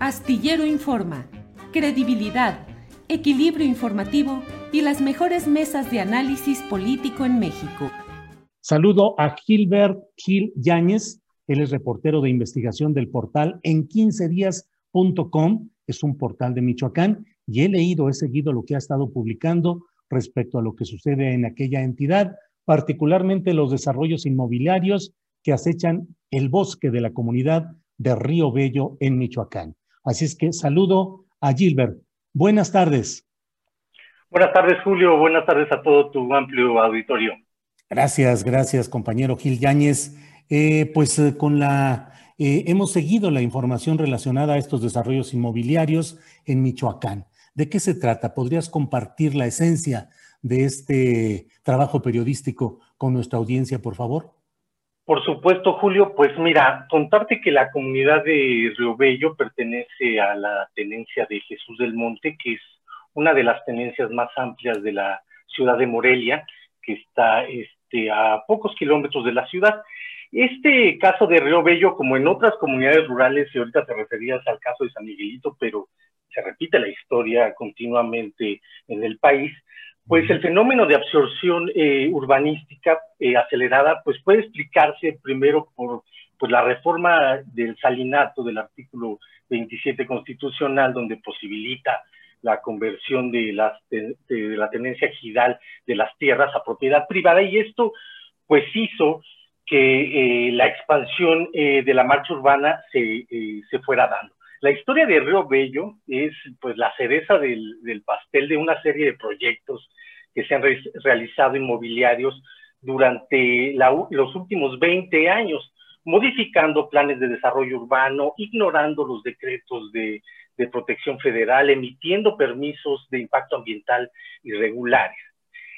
Astillero Informa, credibilidad, equilibrio informativo y las mejores mesas de análisis político en México. Saludo a Gilbert Gil Yáñez, él es reportero de investigación del portal en 15días.com, es un portal de Michoacán, y he leído, he seguido lo que ha estado publicando respecto a lo que sucede en aquella entidad, particularmente los desarrollos inmobiliarios que acechan el bosque de la comunidad de Río Bello en Michoacán. Así es que saludo a Gilbert. Buenas tardes. Buenas tardes, Julio. Buenas tardes a todo tu amplio auditorio. Gracias, gracias, compañero Gil Yáñez. Eh, pues eh, con la eh, hemos seguido la información relacionada a estos desarrollos inmobiliarios en Michoacán. ¿De qué se trata? ¿Podrías compartir la esencia de este trabajo periodístico con nuestra audiencia, por favor? Por supuesto, Julio, pues mira, contarte que la comunidad de Río Bello pertenece a la tenencia de Jesús del Monte, que es una de las tenencias más amplias de la ciudad de Morelia, que está este, a pocos kilómetros de la ciudad. Este caso de Río Bello, como en otras comunidades rurales, y ahorita te referías al caso de San Miguelito, pero se repite la historia continuamente en el país, pues el fenómeno de absorción eh, urbanística eh, acelerada, pues puede explicarse primero por pues, la reforma del salinato del artículo 27 constitucional, donde posibilita la conversión de, las, de, la tenencia ejidal de las tierras a propiedad privada, y esto pues hizo que eh, la expansión eh, de la marcha urbana se, eh, se fuera dando. La historia de Río Bello es pues la cereza del pastel de una serie de proyectos que se han re realizado inmobiliarios durante los últimos 20 años, modificando planes de desarrollo urbano, ignorando los decretos de, de protección federal, emitiendo permisos de impacto ambiental irregulares.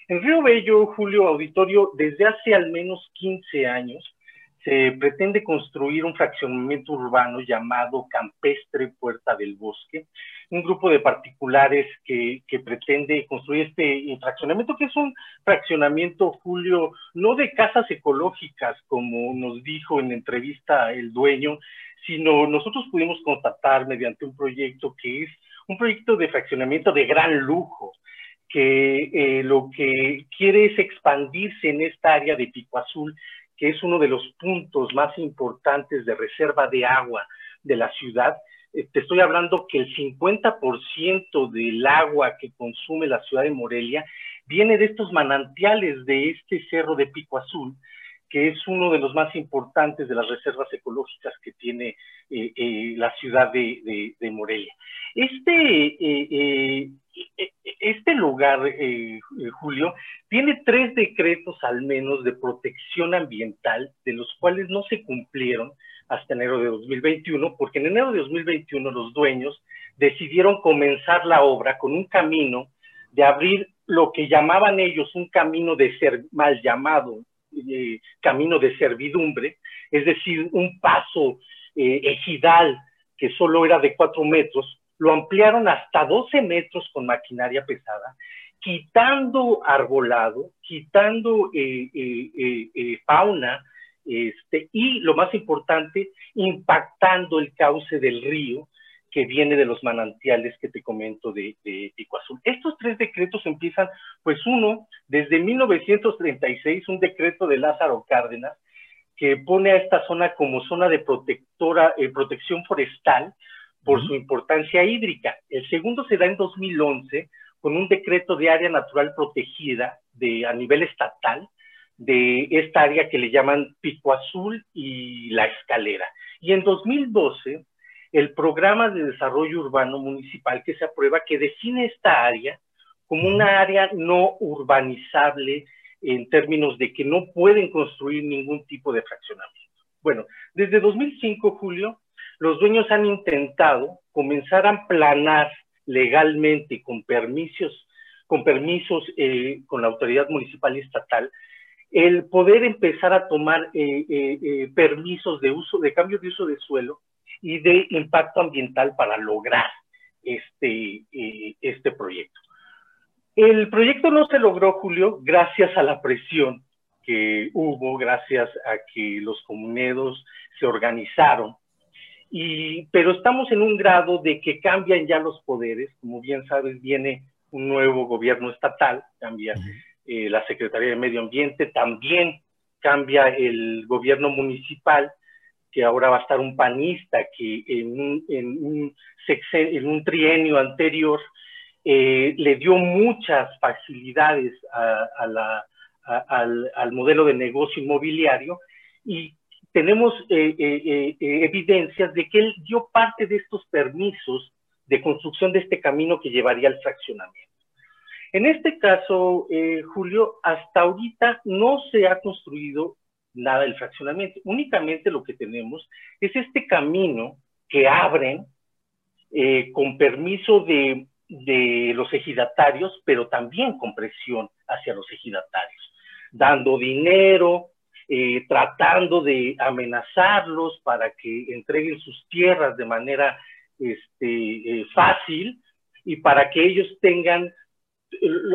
En Río Bello, Julio Auditorio, desde hace al menos 15 años, se pretende construir un fraccionamiento urbano llamado Campestre Puerta del Bosque, un grupo de particulares que, que, pretende construir este fraccionamiento, que es un fraccionamiento, Julio, no de casas ecológicas, como nos dijo en entrevista el dueño, sino nosotros pudimos constatar mediante un proyecto que es un proyecto de fraccionamiento de gran lujo, que eh, lo que quiere es expandirse en esta área de Pico Azul que es uno de los puntos más importantes de reserva de agua de la ciudad. Eh, te estoy hablando que el 50% del agua que consume la ciudad de Morelia viene de estos manantiales de este cerro de Pico Azul, que es uno de los más importantes de las reservas ecológicas que tiene eh, eh, la ciudad de, de, Morelia. Este, eh, este lugar, Julio, tiene tres decretos al menos de protección ambiental, de los cuales no se cumplieron hasta enero de 2021, porque en enero de 2021 los dueños decidieron comenzar la obra con un camino de abrir lo que llamaban ellos un camino de ser mal llamado eh, camino de servidumbre, es decir, un paso eh, ejidal que solo era de cuatro metros, lo ampliaron hasta 12 metros con maquinaria pesada, quitando arbolado, quitando eh, fauna este, y lo más importante, impactando el cauce del río que viene de los manantiales que te comento de, de Pico Azul. Estos tres decretos empiezan, pues uno, desde 1936, un decreto de Lázaro Cárdenas, que pone a esta zona como zona de protectora, eh, protección forestal por su importancia hídrica. El segundo se da en 2011 con un decreto de área natural protegida de, a nivel estatal de esta área que le llaman Pico Azul y La Escalera. Y en 2012, el programa de desarrollo urbano municipal que se aprueba, que define esta área como una área no urbanizable en términos de que no pueden construir ningún tipo de fraccionamiento. Bueno, desde 2005, Julio, los dueños han intentado comenzar a planar legalmente con permisos, con permisos eh, con la autoridad municipal y estatal, el poder empezar a tomar eh, eh, permisos de uso, de cambio de uso de suelo y de impacto ambiental para lograr este, este proyecto. El proyecto no se logró, Julio, gracias a la presión que hubo, gracias a que los comuneros se organizaron. Y, pero estamos en un grado de que cambian ya los poderes. Como bien sabes, viene un nuevo gobierno estatal, cambia eh, la Secretaría de Medio Ambiente, también cambia el gobierno municipal, que ahora va a estar un panista que en un, en un, en un trienio anterior eh, le dio muchas facilidades al, modelo de negocio inmobiliario y tenemos eh, eh, evidencias de que él dio parte de estos permisos de construcción de este camino que llevaría al fraccionamiento. En este caso, Julio, hasta ahorita no se ha construido nada del fraccionamiento. Únicamente lo que tenemos es este camino que abren con permiso de de los ejidatarios, pero también con presión hacia los ejidatarios, dando dinero, eh, tratando de amenazarlos para que entreguen sus tierras de manera este, eh, fácil y para que ellos tengan eh,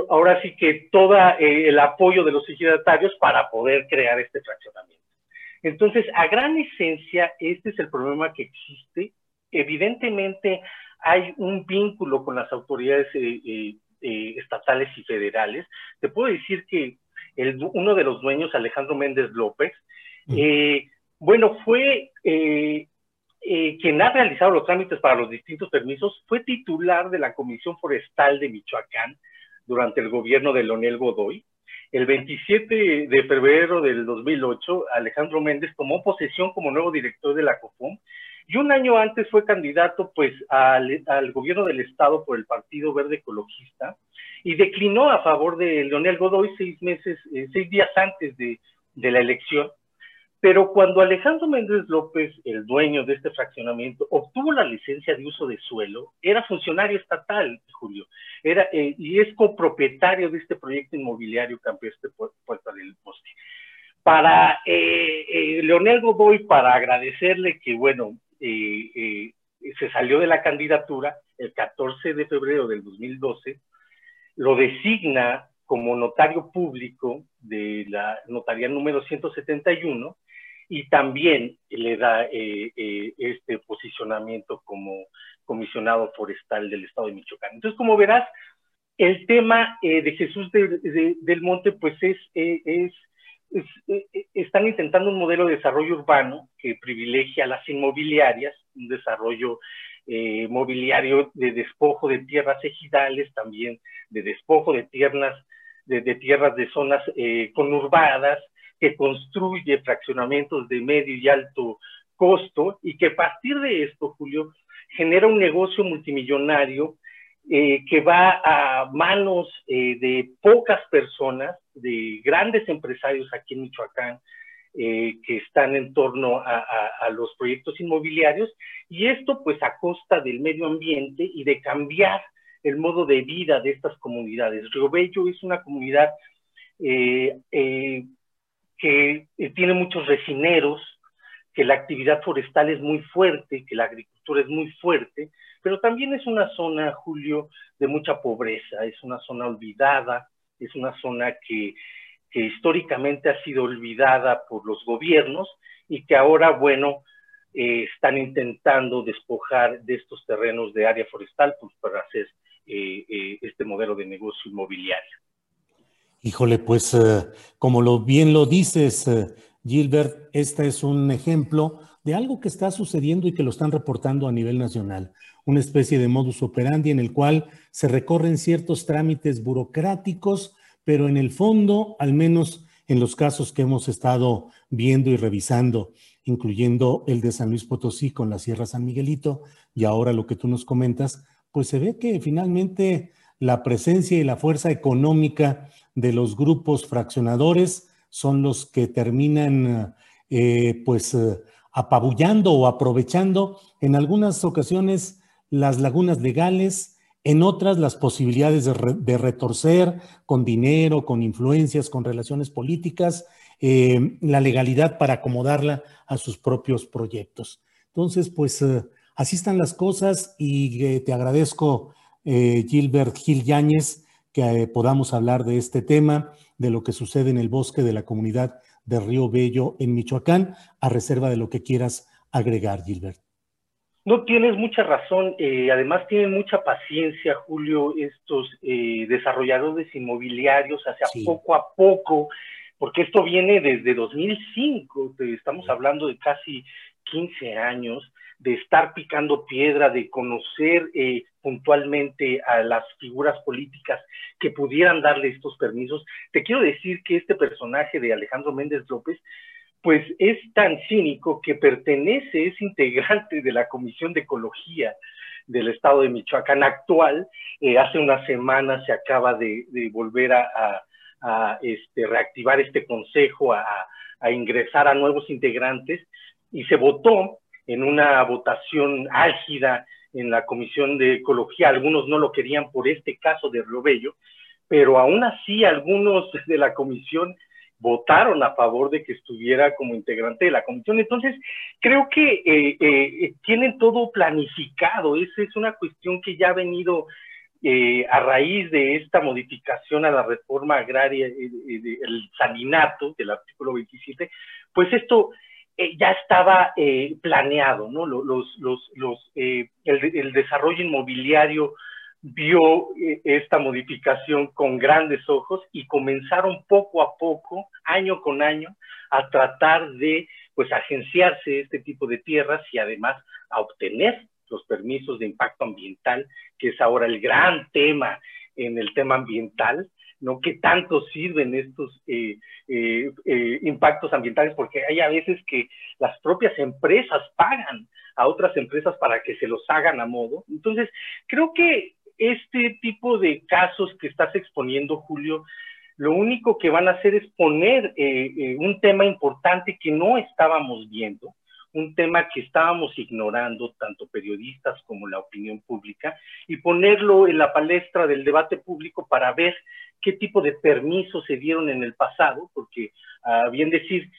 ahora sí que todo el apoyo de los ejidatarios para poder crear este fraccionamiento. Entonces, a gran esencia, este es el problema que existe. Evidentemente, hay un vínculo con las autoridades eh, eh, eh, estatales y federales. Te puedo decir que el, uno de los dueños, Alejandro Méndez López, mm. bueno, fue quien ha realizado los trámites para los distintos permisos, fue titular de la Comisión Forestal de Michoacán durante el gobierno de Leonel Godoy. El 27 de febrero del 2008, Alejandro Méndez tomó posesión como nuevo director de la COFOM y un año antes fue candidato pues al, gobierno del estado por el Partido Verde Ecologista y declinó a favor de Leonel Godoy seis meses, eh, seis días antes de la elección. Pero cuando Alejandro Méndez López, el dueño de este fraccionamiento, obtuvo la licencia de uso de suelo, era funcionario estatal, Julio, era, eh, y es copropietario de este proyecto inmobiliario campestre Puerta del Bosque. Para eh, eh, Leonel Godoy, para agradecerle que, bueno, se salió de la candidatura el 14 de febrero del 2012, lo designa como notario público de la notaría número 171 y también le da eh, este posicionamiento como comisionado forestal del estado de Michoacán. Entonces, como verás, el tema de Jesús del Monte, pues es, eh, eh, están intentando un modelo de desarrollo urbano que privilegia las inmobiliarias, un desarrollo eh, mobiliario de despojo de tierras ejidales, también de despojo de tierras de, tierras de zonas conurbadas, que construye fraccionamientos de medio y alto costo y que a partir de esto, Julio, genera un negocio multimillonario eh, que va a manos eh, de pocas personas, de grandes empresarios aquí en Michoacán, eh, que están en torno a, los proyectos inmobiliarios, y esto pues a costa del medio ambiente y de cambiar el modo de vida de estas comunidades. Río Bello es una comunidad que tiene muchos resineros, que la actividad forestal es muy fuerte, que la agricultura es muy fuerte, pero también es una zona, Julio, de mucha pobreza, es una zona olvidada, es una zona que que históricamente ha sido olvidada por los gobiernos y que ahora, bueno, eh, están intentando despojar de estos terrenos de área forestal pues, para hacer eh, eh, este modelo de negocio inmobiliario. Híjole, pues como lo bien lo dices, Gilbert, este es un ejemplo de algo que está sucediendo y que lo están reportando a nivel nacional, una especie de modus operandi en el cual se recorren ciertos trámites burocráticos, pero en el fondo, al menos en los casos que hemos estado viendo y revisando, incluyendo el de San Luis Potosí con la Sierra San Miguelito y ahora lo que tú nos comentas, pues se ve que finalmente la presencia y la fuerza económica de los grupos fraccionadores son los que terminan eh, pues eh, apabullando o aprovechando en algunas ocasiones las lagunas legales, en otras las posibilidades de, retorcer con dinero, con influencias, con relaciones políticas, eh, la legalidad para acomodarla a sus propios proyectos. Entonces, pues así están las cosas y te agradezco, Gilbert Gil Yáñez, que podamos hablar de este tema, de lo que sucede en el bosque de la comunidad de Río Bello en Michoacán, a reserva de lo que quieras agregar, Gilbert. No tienes mucha razón, además tienen mucha paciencia, Julio, estos desarrolladores inmobiliarios, hacia poco a poco porque esto viene desde 2005, estamos hablando de casi 15 años, de estar picando piedra, de conocer eh, puntualmente a las figuras políticas que pudieran darle estos permisos. Te quiero decir que este personaje de Alejandro Méndez López, pues es tan cínico que pertenece, es integrante de la Comisión de Ecología del Estado de Michoacán actual. Eh, hace una semana se acaba de, volver a este, reactivar este consejo, a, ingresar a nuevos integrantes y se votó en una votación álgida en la Comisión de Ecología. Algunos no lo querían por este caso de Río Bello, pero aún así algunos de la comisión votaron a favor de que estuviera como integrante de la comisión. Entonces, creo que eh, eh, tienen todo planificado. Esa es una cuestión que ya ha venido eh, a raíz de esta modificación a la reforma agraria, el saninato del artículo 27, pues esto ya estaba planeado, ¿no? Los, los, los, el, el, desarrollo inmobiliario vio esta modificación con grandes ojos y comenzaron poco a poco, año con año, a tratar de pues agenciarse este tipo de tierras y además a obtener los permisos de impacto ambiental, que es ahora el gran tema en el tema ambiental, ¿no? ¿Qué tanto sirven estos eh, eh, eh, impactos ambientales? Porque hay a veces que las propias empresas pagan a otras empresas para que se los hagan a modo. Entonces, creo que este tipo de casos que estás exponiendo, Julio, lo único que van a hacer es poner un tema importante que no estábamos viendo, un tema que estábamos ignorando, tanto periodistas como la opinión pública, y ponerlo en la palestra del debate público para ver qué tipo de permisos se dieron en el pasado, porque a bien decir,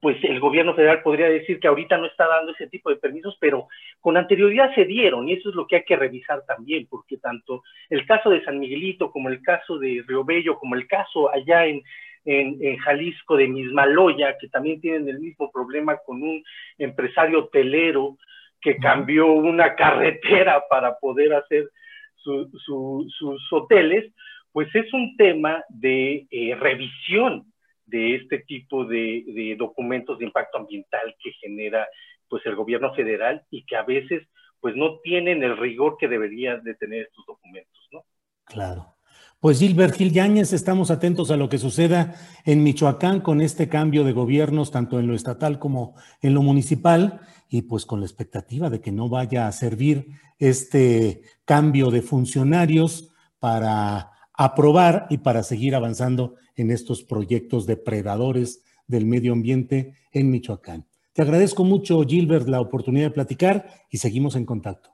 pues el gobierno federal podría decir que ahorita no está dando ese tipo de permisos, pero con anterioridad se dieron y eso es lo que hay que revisar también, porque tanto el caso de San Miguelito como el caso de Río Bello, como el caso allá en, en, Jalisco de Mismaloya, que también tienen el mismo problema con un empresario hotelero que cambió una carretera para poder hacer sus hoteles, pues es un tema de eh, revisión de este tipo de, documentos de impacto ambiental que genera pues el gobierno federal y que a veces pues no tienen el rigor que deberían de tener estos documentos, ¿no? Claro. Pues Gilbert Gil Yáñez, estamos atentos a lo que suceda en Michoacán con este cambio de gobiernos, tanto en lo estatal como en lo municipal, y pues con la expectativa de que no vaya a servir este cambio de funcionarios para aprobar y para seguir avanzando en estos proyectos depredadores del medio ambiente en Michoacán. Te agradezco mucho, Gilbert, la oportunidad de platicar y seguimos en contacto.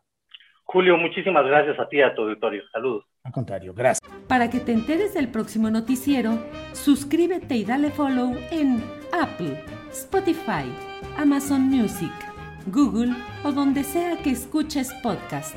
Julio, muchísimas gracias a ti y a tu auditorio. Saludos. Al contrario, gracias. Para que te enteres del próximo noticiero, suscríbete y dale follow en Apple, Spotify, Amazon Music, Google o donde sea que escuches podcast.